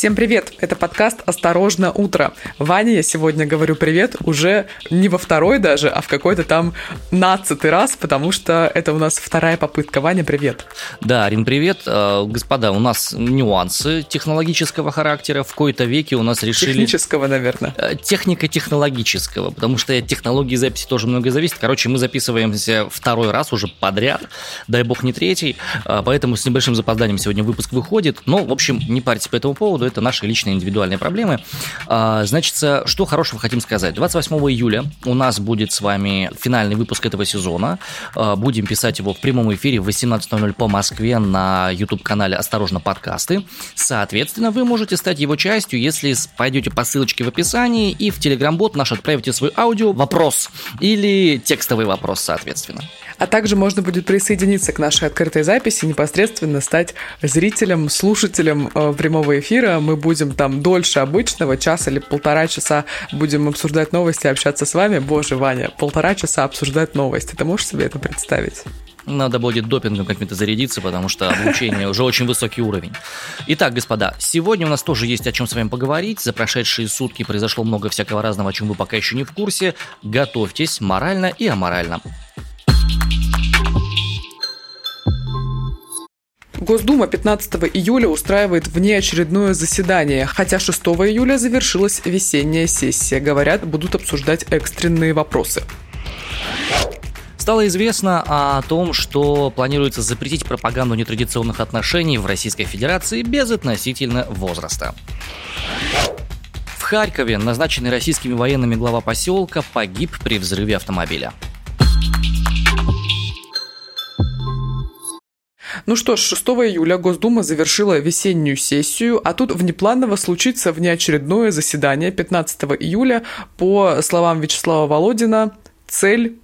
Всем привет! Это подкаст «Осторожно, утро». Ваня, я сегодня говорю привет уже не во второй даже, а в какой-то там нацатый раз, потому что это у нас вторая попытка. Ваня, привет! Да, Арин, привет. Э, господа, у нас нюансы технологического характера. В кои-то веке у нас решили... Технического, наверное. Э, технико-технологического, потому что от технологии записи тоже многое зависит. Короче, мы записываемся второй раз уже подряд, дай бог не третий, э, поэтому с небольшим запозданием сегодня выпуск выходит. Но, в общем, не парьтесь по этому поводу, это наши личные индивидуальные проблемы. А, значит, что хорошего хотим сказать. 28 июля у нас будет с вами финальный выпуск этого сезона. А, будем писать его в прямом эфире в 18.00 по Москве на YouTube-канале «Осторожно, подкасты». Соответственно, вы можете стать его частью, если пойдете по ссылочке в описании и в Telegram-бот наш отправите свой аудио вопрос или текстовый вопрос, соответственно. А также можно будет присоединиться к нашей открытой записи, непосредственно стать зрителем, слушателем э, прямого эфира. Мы будем там дольше обычного, час или полтора часа будем обсуждать новости, общаться с вами. Боже, Ваня, полтора часа обсуждать новости. Ты можешь себе это представить? Надо будет допингом каким-то зарядиться, потому что обучение уже очень высокий уровень. Итак, господа, сегодня у нас тоже есть о чем с вами поговорить. За прошедшие сутки произошло много всякого разного, о чем вы пока еще не в курсе. Готовьтесь морально и аморально. Госдума 15 июля устраивает внеочередное заседание, хотя 6 июля завершилась весенняя сессия. Говорят, будут обсуждать экстренные вопросы. Стало известно о том, что планируется запретить пропаганду нетрадиционных отношений в Российской Федерации без относительно возраста. В Харькове назначенный российскими военными глава поселка погиб при взрыве автомобиля. Ну что ж, 6 июля Госдума завершила весеннюю сессию, а тут внепланово случится внеочередное заседание 15 июля. По словам Вячеслава Володина, цель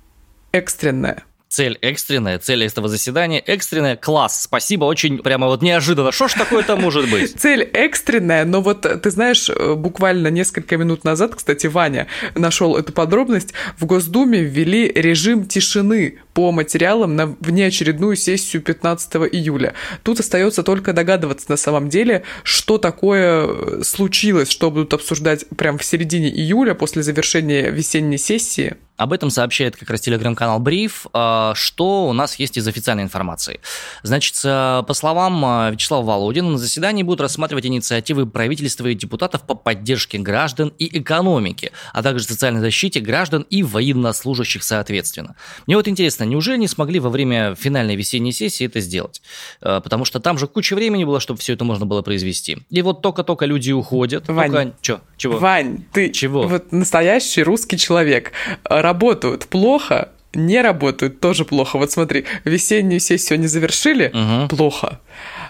экстренная цель экстренная, цель этого заседания экстренная. Класс, спасибо, очень прямо вот неожиданно. Что ж такое-то может быть? Цель экстренная, но вот ты знаешь, буквально несколько минут назад, кстати, Ваня нашел эту подробность, в Госдуме ввели режим тишины по материалам на внеочередную сессию 15 июля. Тут остается только догадываться на самом деле, что такое случилось, что будут обсуждать прямо в середине июля после завершения весенней сессии. Об этом сообщает как раз телеграм-канал Бриф, а, что у нас есть из официальной информации. Значит, по словам а, Вячеслава Володина, на заседании будут рассматривать инициативы правительства и депутатов по поддержке граждан и экономики, а также социальной защите граждан и военнослужащих соответственно. Мне вот интересно, неужели не смогли во время финальной весенней сессии это сделать? А, потому что там же куча времени было, чтобы все это можно было произвести. И вот только-только люди уходят. Вань, только... Чё? Чего? Вань, ты Чего? вот настоящий русский человек работают плохо, не работают тоже плохо. Вот смотри, весеннюю сессию они завершили, угу. плохо.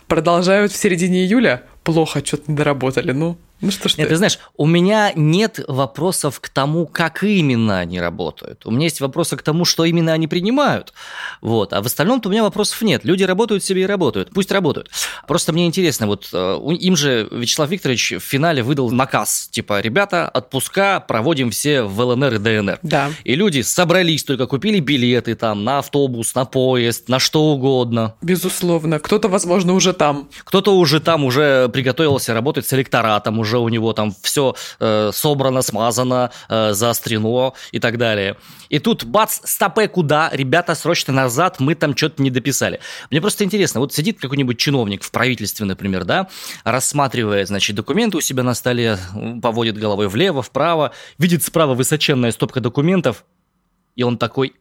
Продолжают в середине июля, плохо, что-то не доработали. Ну, ну что ж Нет, ты... ты знаешь, у меня нет вопросов к тому, как именно они работают. У меня есть вопросы к тому, что именно они принимают. Вот. А в остальном-то у меня вопросов нет. Люди работают себе и работают. Пусть работают. Просто мне интересно, вот э, им же Вячеслав Викторович в финале выдал наказ. Типа, ребята, отпуска проводим все в ЛНР и ДНР. Да. И люди собрались, только купили билеты там на автобус, на поезд, на что угодно. Безусловно. Кто-то, возможно, уже там. Кто-то уже там, уже приготовился работать с электоратом, уже у него там все э, собрано, смазано, э, заострено и так далее. И тут бац, стопе куда? Ребята, срочно назад, мы там что-то не дописали. Мне просто интересно, вот сидит какой-нибудь чиновник в правительстве, например, да, рассматривает, значит, документы у себя на столе, поводит головой влево, вправо, видит справа высоченная стопка документов, и он такой,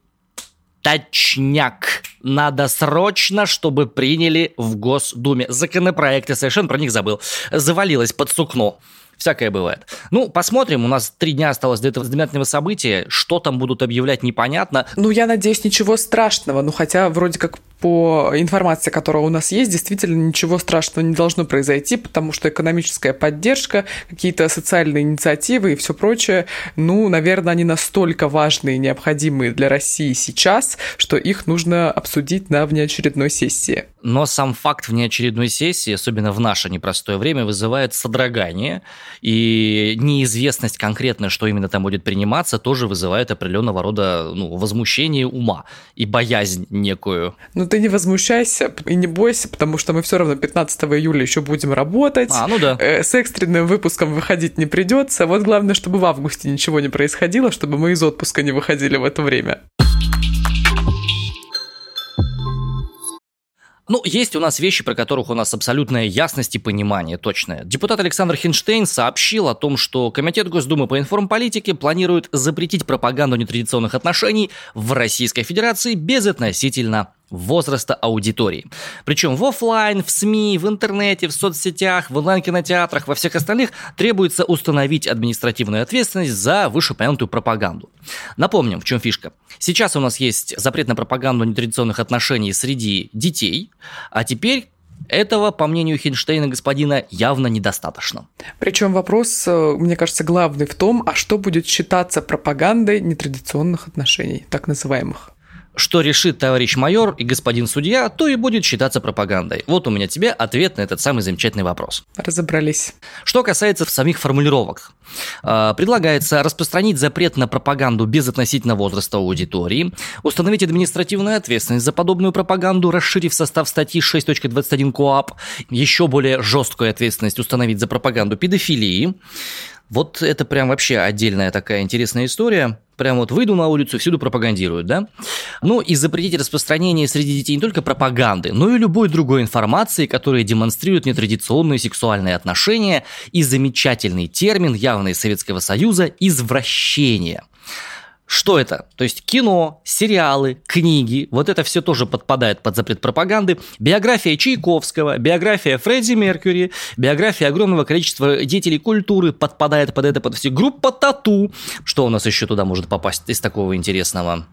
точняк. Надо срочно, чтобы приняли в Госдуме. Законопроекты, совершенно про них забыл. Завалилось под сукно. Всякое бывает. Ну, посмотрим. У нас три дня осталось до этого знаменательного события. Что там будут объявлять, непонятно. Ну, я надеюсь, ничего страшного. Ну, хотя вроде как по информации, которая у нас есть, действительно ничего страшного не должно произойти, потому что экономическая поддержка, какие-то социальные инициативы и все прочее, ну, наверное, они настолько важные и необходимые для России сейчас, что их нужно обсудить на внеочередной сессии. Но сам факт внеочередной сессии, особенно в наше непростое время, вызывает содрогание – и неизвестность конкретно, что именно там будет приниматься, тоже вызывает определенного рода ну, возмущение ума и боязнь некую. Ну ты не возмущайся и не бойся, потому что мы все равно 15 июля еще будем работать. А, ну да. Э, с экстренным выпуском выходить не придется. Вот главное, чтобы в августе ничего не происходило, чтобы мы из отпуска не выходили в это время. Ну, есть у нас вещи, про которых у нас абсолютная ясность и понимание точное. Депутат Александр Хинштейн сообщил о том, что Комитет Госдумы по информполитике планирует запретить пропаганду нетрадиционных отношений в Российской Федерации безотносительно возраста аудитории. Причем в офлайн, в СМИ, в интернете, в соцсетях, в онлайн-кинотеатрах, во всех остальных требуется установить административную ответственность за вышеупомянутую пропаганду. Напомним, в чем фишка. Сейчас у нас есть запрет на пропаганду нетрадиционных отношений среди детей, а теперь этого, по мнению Хинштейна господина, явно недостаточно. Причем вопрос, э, мне кажется, главный в том, а что будет считаться пропагандой нетрадиционных отношений, так называемых? Что решит товарищ майор и господин судья, то и будет считаться пропагандой. Вот у меня тебе ответ на этот самый замечательный вопрос. Разобрались. Что касается самих формулировок. А, предлагается распространить запрет на пропаганду без относительно возраста аудитории, установить административную ответственность за подобную пропаганду, расширив состав статьи 6.21 КОАП, еще более жесткую ответственность установить за пропаганду педофилии, вот это прям вообще отдельная такая интересная история. Прям вот выйду на улицу, всюду пропагандируют, да? Ну и запретить распространение среди детей не только пропаганды, но и любой другой информации, которая демонстрирует нетрадиционные сексуальные отношения и замечательный термин явно из Советского Союза – извращение – что это? То есть кино, сериалы, книги, вот это все тоже подпадает под запрет пропаганды. Биография Чайковского, биография Фредди Меркьюри, биография огромного количества деятелей культуры подпадает под это, под все. Группа Тату. Что у нас еще туда может попасть из такого интересного?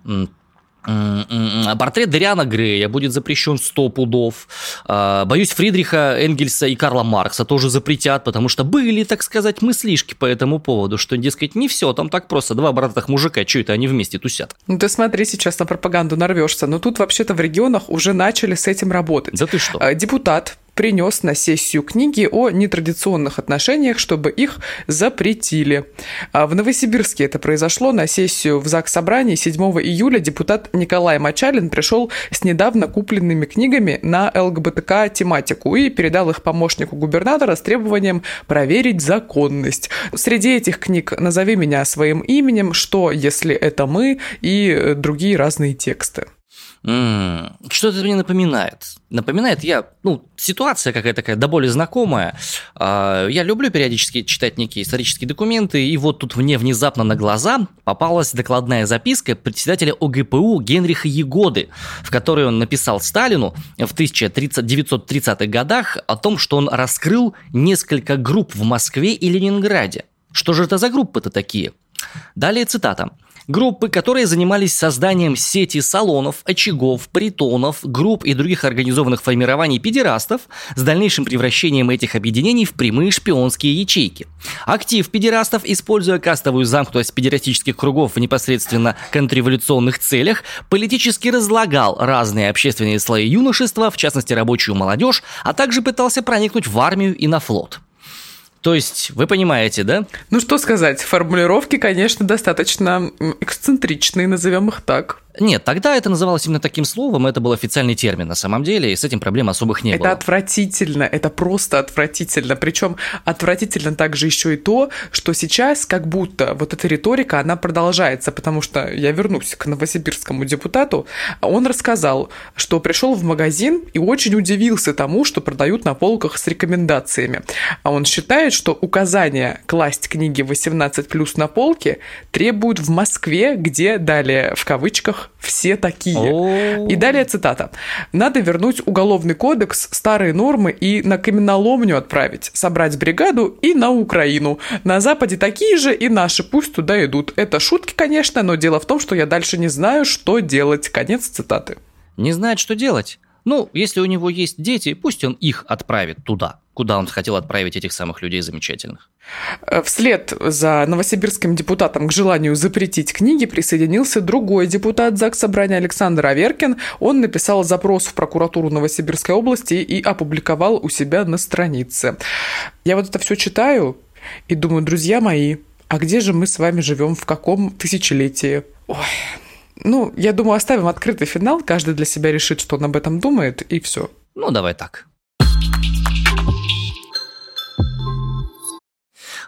Портрет Дариана Грея будет запрещен 100 пудов. А, боюсь, Фридриха Энгельса и Карла Маркса тоже запретят, потому что были, так сказать, мыслишки по этому поводу, что, дескать, не все там так просто. Два братых мужика, что это они вместе тусят? Ну ты смотри, сейчас на пропаганду нарвешься. Но тут вообще-то в регионах уже начали с этим работать. Да ты что? А, депутат принес на сессию книги о нетрадиционных отношениях, чтобы их запретили. А в Новосибирске это произошло на сессию в ЗАГС Собрании 7 июля депутат Николай Мачалин пришел с недавно купленными книгами на ЛГБТК тематику и передал их помощнику губернатора с требованием проверить законность. Среди этих книг «Назови меня своим именем», «Что, если это мы» и другие разные тексты. Что это мне напоминает? Напоминает я, ну, ситуация какая-то такая, до боли знакомая. А, я люблю периодически читать некие исторические документы, и вот тут мне внезапно на глаза попалась докладная записка председателя ОГПУ Генриха Егоды, в которой он написал Сталину в 1930-х годах о том, что он раскрыл несколько групп в Москве и Ленинграде. Что же это за группы-то такие? Далее цитата. Группы, которые занимались созданием сети салонов, очагов, притонов, групп и других организованных формирований педерастов с дальнейшим превращением этих объединений в прямые шпионские ячейки. Актив педерастов, используя кастовую замкнутость педерастических кругов в непосредственно контрреволюционных целях, политически разлагал разные общественные слои юношества, в частности рабочую молодежь, а также пытался проникнуть в армию и на флот. То есть, вы понимаете, да? Ну что сказать, формулировки, конечно, достаточно эксцентричные, назовем их так. Нет, тогда это называлось именно таким словом, это был официальный термин на самом деле, и с этим проблем особых не это было. Это отвратительно, это просто отвратительно. Причем отвратительно также еще и то, что сейчас как будто вот эта риторика, она продолжается, потому что я вернусь к новосибирскому депутату, он рассказал, что пришел в магазин и очень удивился тому, что продают на полках с рекомендациями. А он считает, что указание класть книги 18+, на полке требуют в Москве, где, далее в кавычках, все такие. И далее цитата. Надо вернуть уголовный кодекс, старые нормы и на каменоломню отправить, собрать бригаду и на Украину. На Западе такие же и наши, пусть туда идут. Это шутки, конечно, но дело в том, что я дальше не знаю, что делать. Конец цитаты. Не знает, что делать? Ну, если у него есть дети, пусть он их отправит туда, куда он хотел отправить этих самых людей замечательных. Э, вслед за новосибирским депутатом к желанию запретить книги присоединился другой депутат ЗАГС Собрания Александр Аверкин. Он написал запрос в прокуратуру Новосибирской области и опубликовал у себя на странице. Я вот это все читаю, И думаю, друзья мои, а где же мы с вами живем, в каком тысячелетии? Ой, ну, я думаю, оставим открытый финал, каждый для себя решит, что он об этом думает, и все. Ну, давай так.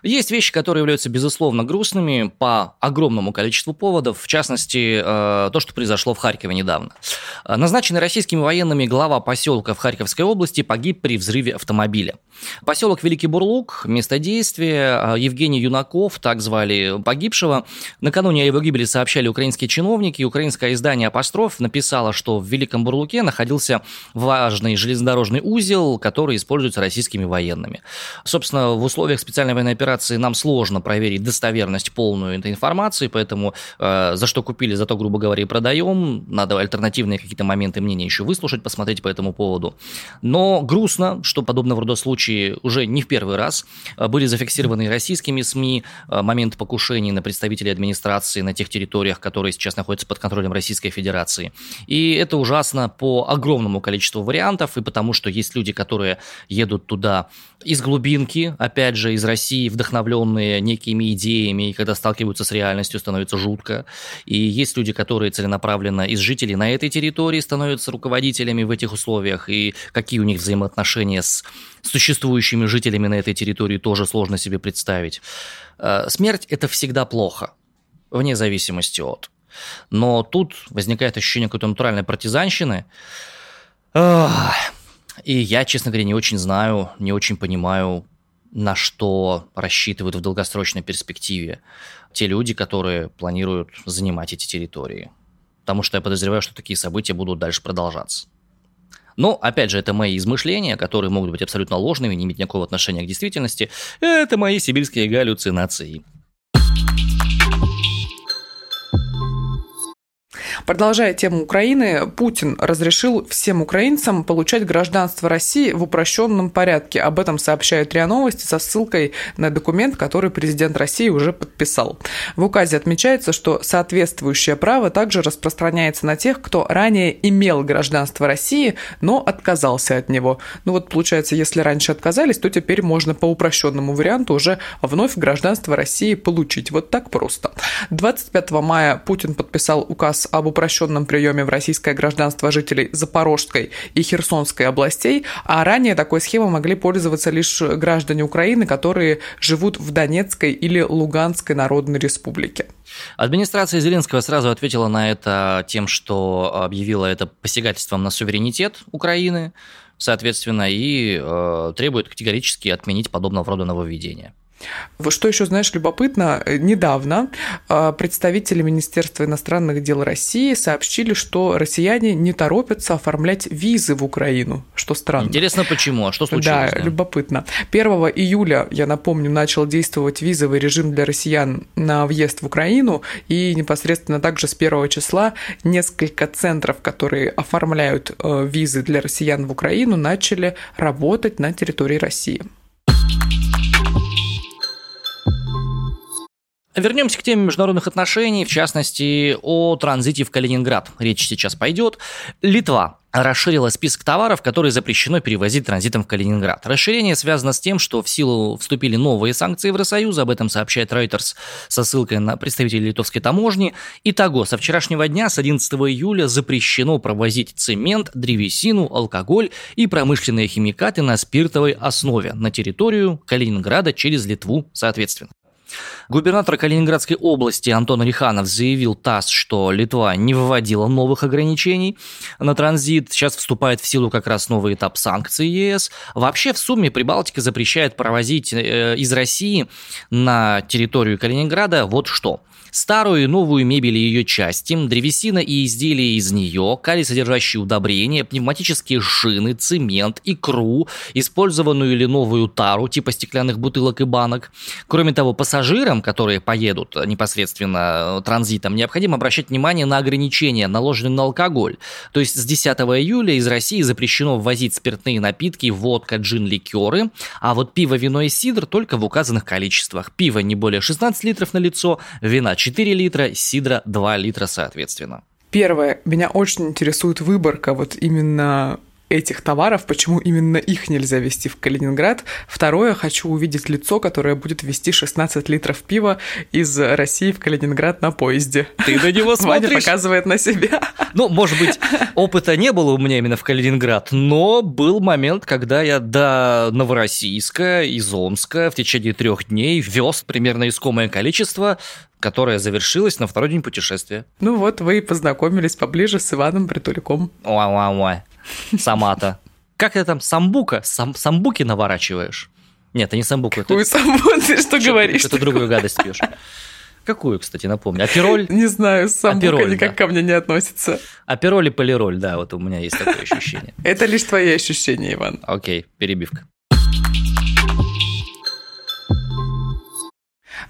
Есть вещи, которые являются, безусловно, грустными по огромному количеству поводов, в частности, э, то, что произошло в Харькове недавно. Э, назначенный российскими военными глава поселка в Харьковской области погиб при взрыве автомобиля. Поселок Великий Бурлук, место действия, э, Евгений Юнаков, так звали погибшего. Накануне о его гибели сообщали украинские чиновники. Украинское издание «Апостроф» написало, что в Великом Бурлуке находился важный железнодорожный узел, который используется российскими военными. Собственно, в условиях специальной военной операции операции нам сложно проверить достоверность полную этой информации, поэтому э, за что купили, за то, грубо говоря, и продаем. Надо альтернативные какие-то моменты мнения еще выслушать, посмотреть по этому поводу. Но грустно, что подобного рода случаи уже не в первый раз э, были зафиксированы российскими СМИ, э, момент покушений на представителей администрации на тех территориях, которые сейчас находятся под контролем Российской Федерации. И это ужасно по огромному количеству вариантов, и потому что есть люди, которые едут туда из глубинки, опять же, из России, вдохновленные некими идеями, и когда сталкиваются с реальностью, становится жутко. И есть люди, которые целенаправленно из жителей на этой территории становятся руководителями в этих условиях, и какие у них взаимоотношения с существующими жителями на этой территории тоже сложно себе представить. Э, смерть – это всегда плохо, вне зависимости от. Но тут возникает ощущение какой-то натуральной партизанщины. И я, честно говоря, не очень знаю, не очень понимаю, на что рассчитывают в долгосрочной перспективе те люди, которые планируют занимать эти территории. Потому что я подозреваю, что такие события будут дальше продолжаться. Но, опять же, это мои измышления, которые могут быть абсолютно ложными, не иметь никакого отношения к действительности. Это мои сибирские галлюцинации. Продолжая тему Украины, Путин разрешил всем украинцам получать гражданство России в упрощенном порядке. Об этом сообщают РИА Новости со ссылкой на документ, который президент России уже подписал. В указе отмечается, что соответствующее право также распространяется на тех, кто ранее имел гражданство России, но отказался от него. Ну вот получается, если раньше отказались, то теперь можно по упрощенному варианту уже вновь гражданство России получить. Вот так просто. 25 мая Путин подписал указ об упрощенном приеме в российское гражданство жителей Запорожской и Херсонской областей, а ранее такой схемой могли пользоваться лишь граждане Украины, которые живут в Донецкой или Луганской Народной Республике. Администрация Зеленского сразу ответила на это тем, что объявила это посягательством на суверенитет Украины, соответственно, и э, требует категорически отменить подобного рода нововведения. Что еще, знаешь, любопытно, недавно а, представители Министерства иностранных дел России сообщили, что россияне не торопятся оформлять визы в Украину, что странно. Интересно, почему? А что случилось? Да, да, любопытно. 1 июля, я напомню, начал действовать визовый режим для россиян на въезд в Украину, и непосредственно также с 1 числа несколько центров, которые оформляют э, визы для россиян в Украину, начали работать на территории России. Вернемся к теме международных отношений, в частности, о транзите в Калининград. Речь сейчас пойдет. Литва расширила список товаров, которые запрещено перевозить транзитом в Калининград. Расширение связано с тем, что в силу вступили новые санкции Евросоюза, об этом сообщает Reuters со ссылкой на представителей литовской таможни. Итого, со вчерашнего дня, с 11 июля, запрещено провозить цемент, древесину, алкоголь и промышленные химикаты на спиртовой основе на территорию Калининграда через Литву, соответственно. Губернатор Калининградской области Антон Риханов заявил ТАСС, что Литва не вводила новых ограничений на транзит. Сейчас вступает в силу как раз новый этап санкций ЕС. Вообще в сумме Прибалтика запрещает провозить э, из России на территорию Калининграда вот что – Старую и новую мебель и ее части, древесина и изделия из нее, калий-содержащие удобрения, пневматические шины, цемент, икру, использованную или новую тару, типа стеклянных бутылок и банок. Кроме того, пассажирам, которые поедут непосредственно транзитом, необходимо обращать внимание на ограничения, наложенные на алкоголь. То есть с 10 июля из России запрещено ввозить спиртные напитки, водка, джин, ликеры, а вот пиво, вино и сидр только в указанных количествах. Пиво не более 16 литров на лицо, вина 4 литра, сидра 2 литра соответственно. Первое, меня очень интересует выборка вот именно этих товаров, почему именно их нельзя вести в Калининград. Второе, хочу увидеть лицо, которое будет вести 16 литров пива из России в Калининград на поезде. Ты на него смотришь? Ваня показывает на себя. Ну, может быть, опыта не было у меня именно в Калининград, но был момент, когда я до Новороссийска из Омска в течение трех дней вез примерно искомое количество которое завершилось на второй день путешествия. Ну вот, вы и познакомились поближе с Иваном Притуляком. Ой-ой-ой, сама-то. Как ты там, самбука? Сам, самбуки наворачиваешь? Нет, это не самбука. Какую это... самбу? Ты что, что говоришь? Что-то другую гадость пьешь. Какую, кстати, напомню? Апероль? Не знаю, самбука Апероль, никак да. ко мне не относится. Апероль и полироль, да, вот у меня есть такое ощущение. Это лишь твои ощущения, Иван. Окей, перебивка.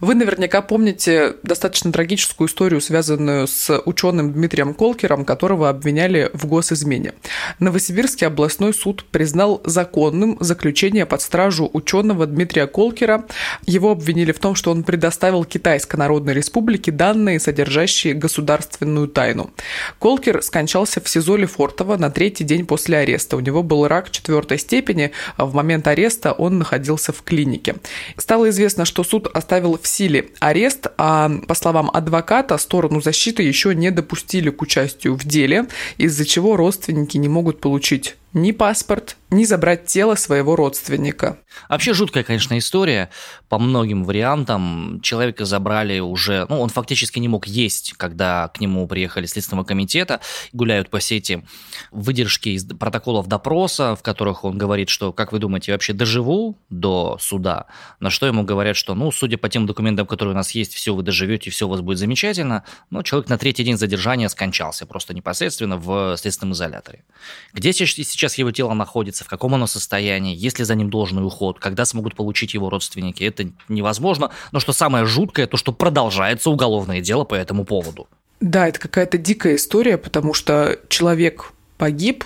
Вы наверняка помните достаточно трагическую историю, связанную с ученым Дмитрием Колкером, которого обвиняли в госизмене. Новосибирский областной суд признал законным заключение под стражу ученого Дмитрия Колкера. Его обвинили в том, что он предоставил Китайской Народной Республике данные, содержащие государственную тайну. Колкер скончался в СИЗО Лефортово на третий день после ареста. У него был рак четвертой степени, а в момент ареста он находился в клинике. Стало известно, что суд оставил в силе арест, а по словам адвоката, сторону защиты еще не допустили к участию в деле, из-за чего родственники не могут получить ни паспорт, ни забрать тело своего родственника. Вообще жуткая, конечно, история. По многим вариантам человека забрали уже... Ну, он фактически не мог есть, когда к нему приехали Следственного комитета. Гуляют по сети выдержки из протоколов допроса, в которых он говорит, что, как вы думаете, я вообще доживу до суда? На что ему говорят, что, ну, судя по тем документам, которые у нас есть, все вы доживете, все у вас будет замечательно. Но человек на третий день задержания скончался просто непосредственно в следственном изоляторе. Где сейчас его тело находится, в каком оно состоянии, есть ли за ним должный уход, когда смогут получить его родственники, это невозможно. Но что самое жуткое, то что продолжается уголовное дело по этому поводу. Да, это какая-то дикая история, потому что человек погиб,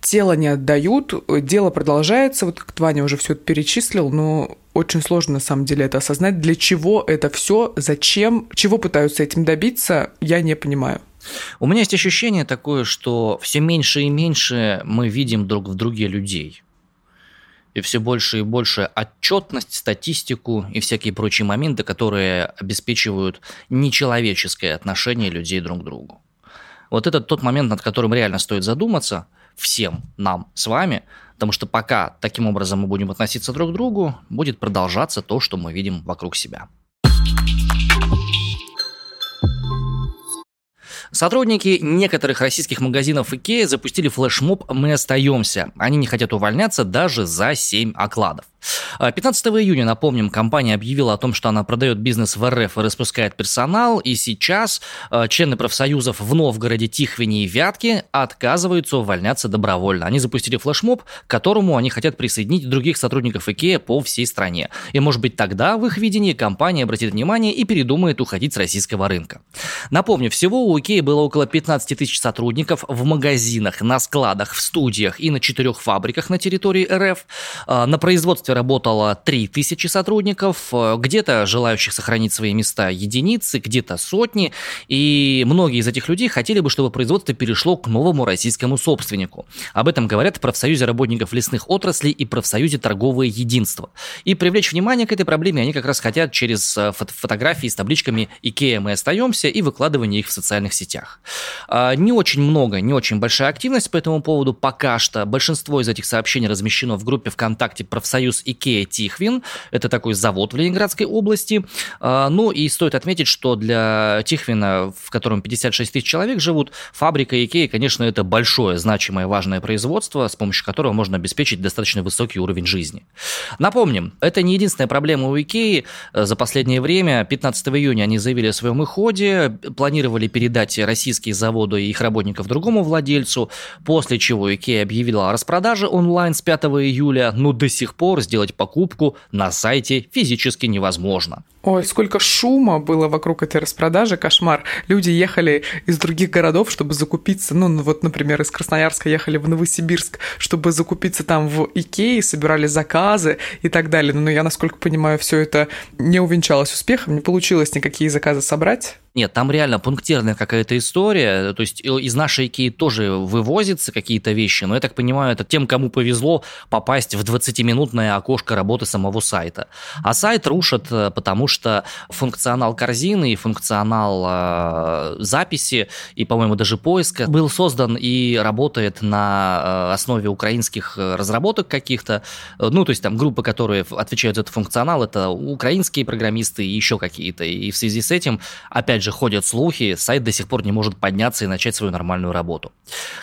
тело не отдают, дело продолжается, вот как Ваня уже все это перечислил, но очень сложно на самом деле это осознать, для чего это все, зачем, чего пытаются этим добиться, я не понимаю. У меня есть ощущение такое, что все меньше и меньше мы видим друг в друге людей. И все больше и больше отчетность, статистику и всякие прочие моменты, которые обеспечивают нечеловеческое отношение людей друг к другу. Вот это тот момент, над которым реально стоит задуматься всем нам с вами, потому что пока таким образом мы будем относиться друг к другу, будет продолжаться то, что мы видим вокруг себя. Сотрудники некоторых российских магазинов IKEA запустили флешмоб «Мы остаемся». Они не хотят увольняться даже за 7 окладов. 15 а, июня, напомним, компания объявила о том, что она продает бизнес в РФ и распускает персонал, и сейчас а, члены профсоюзов в Новгороде, Тихвине и Вятке отказываются увольняться добровольно. Они запустили флешмоб, к которому они хотят присоединить других сотрудников IKEA по всей стране. И, может быть, тогда, в их видении, компания обратит внимание и передумает уходить с российского рынка. Напомню, всего у IKEA было около 15 тысяч сотрудников в магазинах, на складах, в студиях и на четырех фабриках на территории РФ. А, на производстве, производстве работало 3000 сотрудников, э, где-то желающих сохранить свои места единицы, где-то сотни, и многие из этих людей хотели бы, чтобы производство перешло к новому российскому собственнику. Об этом говорят в профсоюзе работников лесных отраслей и профсоюзе торговое единство. И привлечь внимание к этой проблеме они как раз хотят через э, фото фотографии с табличками «Икея, мы остаемся» и выкладывание их в социальных сетях. А, не очень много, не очень большая активность по этому поводу пока что. Большинство из этих сообщений размещено в группе ВКонтакте «Профсоюз Икея Тихвин. Это такой завод в Ленинградской области. А, ну и стоит отметить, что для Тихвина, в котором 56 тысяч человек живут, фабрика Икея, конечно, это большое, значимое, важное производство, с помощью которого можно обеспечить достаточно высокий уровень жизни. Напомним, это не единственная проблема у Икеи. За последнее время, 15 июня, они заявили о своем уходе, планировали передать российские заводы и их работников другому владельцу, после чего Икея объявила о распродаже онлайн с 5 июля, но до сих пор сделать покупку на сайте физически невозможно. Ой, сколько шума было вокруг этой распродажи, кошмар. Люди ехали из других городов, чтобы закупиться, ну, вот, например, из Красноярска ехали в Новосибирск, чтобы закупиться там в Икее, собирали заказы и так далее. Но я, насколько понимаю, все это не увенчалось успехом, не получилось никакие заказы собрать. Нет, там реально пунктирная какая-то история. То есть из нашей Икеи тоже вывозятся какие-то вещи, но я так понимаю, это тем, кому повезло попасть в 20-минутное окошко работы самого сайта. А сайт рушат, э, потому что функционал корзины и функционал э, записи и, по-моему, даже поиска был создан и работает на э, основе украинских разработок каких-то. Ну, то есть там группы, которые отвечают за этот функционал, это украинские программисты и еще какие-то. И в связи с этим, опять же, ходят слухи, сайт до сих пор не может подняться и начать свою нормальную работу.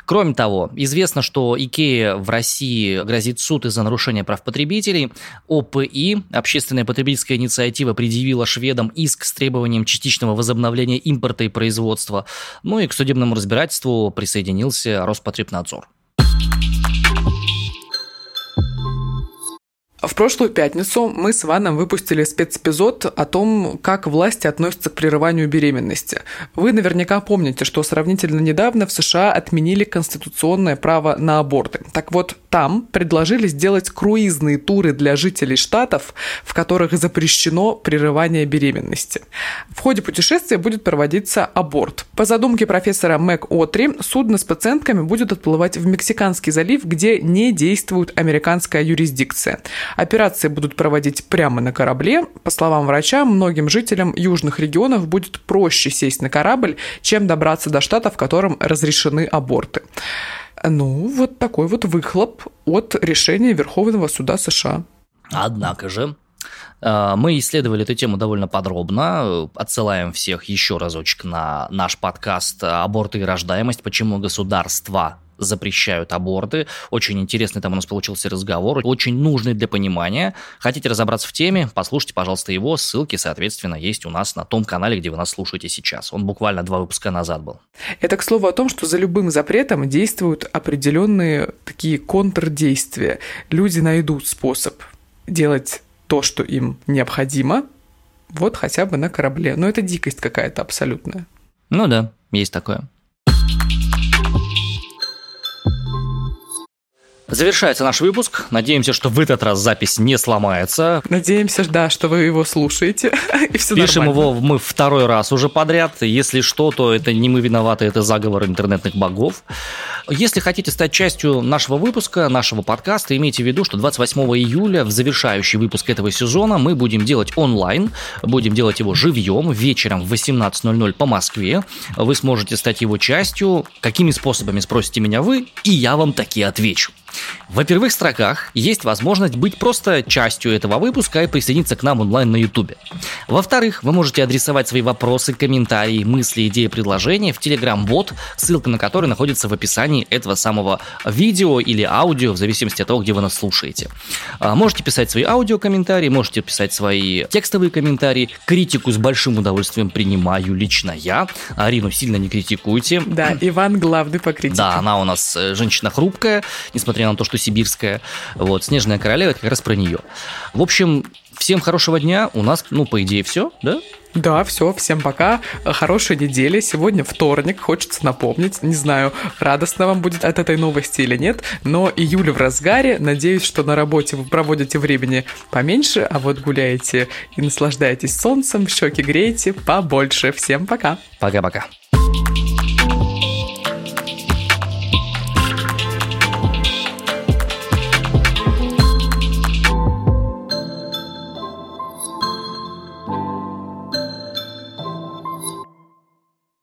Кроме того, известно, что Икея в России грозит суд из-за нарушения прав потребителей. ОПИ, Общественная потребительская инициатива, предъявила шведам иск с требованием частичного возобновления импорта и производства. Ну и к судебному разбирательству присоединился Роспотребнадзор. В прошлую пятницу мы с Иваном выпустили спецэпизод о том, как власти относятся к прерыванию беременности. Вы наверняка помните, что сравнительно недавно в США отменили конституционное право на аборты. Так вот, там предложили сделать круизные туры для жителей штатов, в которых запрещено прерывание беременности. В ходе путешествия будет проводиться аборт. По задумке профессора Мэг Отри, судно с пациентками будет отплывать в Мексиканский залив, где не действует американская юрисдикция. Операции будут проводить прямо на корабле. По словам врача, многим жителям южных регионов будет проще сесть на корабль, чем добраться до штата, в котором разрешены аборты. Ну, вот такой вот выхлоп от решения Верховного суда США. Однако же, э, мы исследовали эту тему довольно подробно. Отсылаем всех еще разочек на наш подкаст «Аборты и рождаемость. Почему государства запрещают аборты. Очень интересный там у нас получился разговор, очень нужный для понимания. Хотите разобраться в теме, послушайте, пожалуйста, его. Ссылки, соответственно, есть у нас на том канале, где вы нас слушаете сейчас. Он буквально два выпуска назад был. Это, к слову, о том, что за любым запретом действуют определенные такие контрдействия. Люди найдут способ делать то, что им необходимо, вот хотя бы на корабле. Но это дикость какая-то абсолютная. Ну да, есть такое. Завершается наш выпуск. Надеемся, что в этот раз запись не сломается. Надеемся, да, что вы его слушаете. и все Пишем нормально. его мы второй раз уже подряд. Если что, то это не мы виноваты, это заговор интернетных богов. Если хотите стать частью нашего выпуска, нашего подкаста, имейте в виду, что 28 июля, в завершающий выпуск этого сезона, мы будем делать онлайн, будем делать его живьем, вечером в 18.00 по Москве. Вы сможете стать его частью. Какими способами, спросите меня вы, и я вам таки отвечу. В первых строках есть возможность быть просто частью этого выпуска и присоединиться к нам онлайн на YouTube. Во-вторых, вы можете адресовать свои вопросы, комментарии, мысли, идеи, предложения в Telegram-бот, ссылка на который находится в описании этого самого видео или аудио, в зависимости от того, где вы нас слушаете. А, можете писать свои аудиокомментарии, можете писать свои текстовые комментарии. Критику с большим удовольствием принимаю лично я. Арину сильно не критикуйте. Да, Иван главный по критике. Да, она у нас э, женщина хрупкая, несмотря на то, что сибирская. Вот, «Снежная королева» – это как раз про нее. В общем, всем хорошего дня. У нас, ну, по идее, все, да? Да, все, всем пока. Хорошей недели. Сегодня вторник, хочется напомнить. Не знаю, радостно вам будет от этой новости или нет, но июль в разгаре. Надеюсь, что на работе вы проводите времени поменьше, а вот гуляете и наслаждаетесь солнцем, щеки греете побольше. Всем пока. Пока-пока.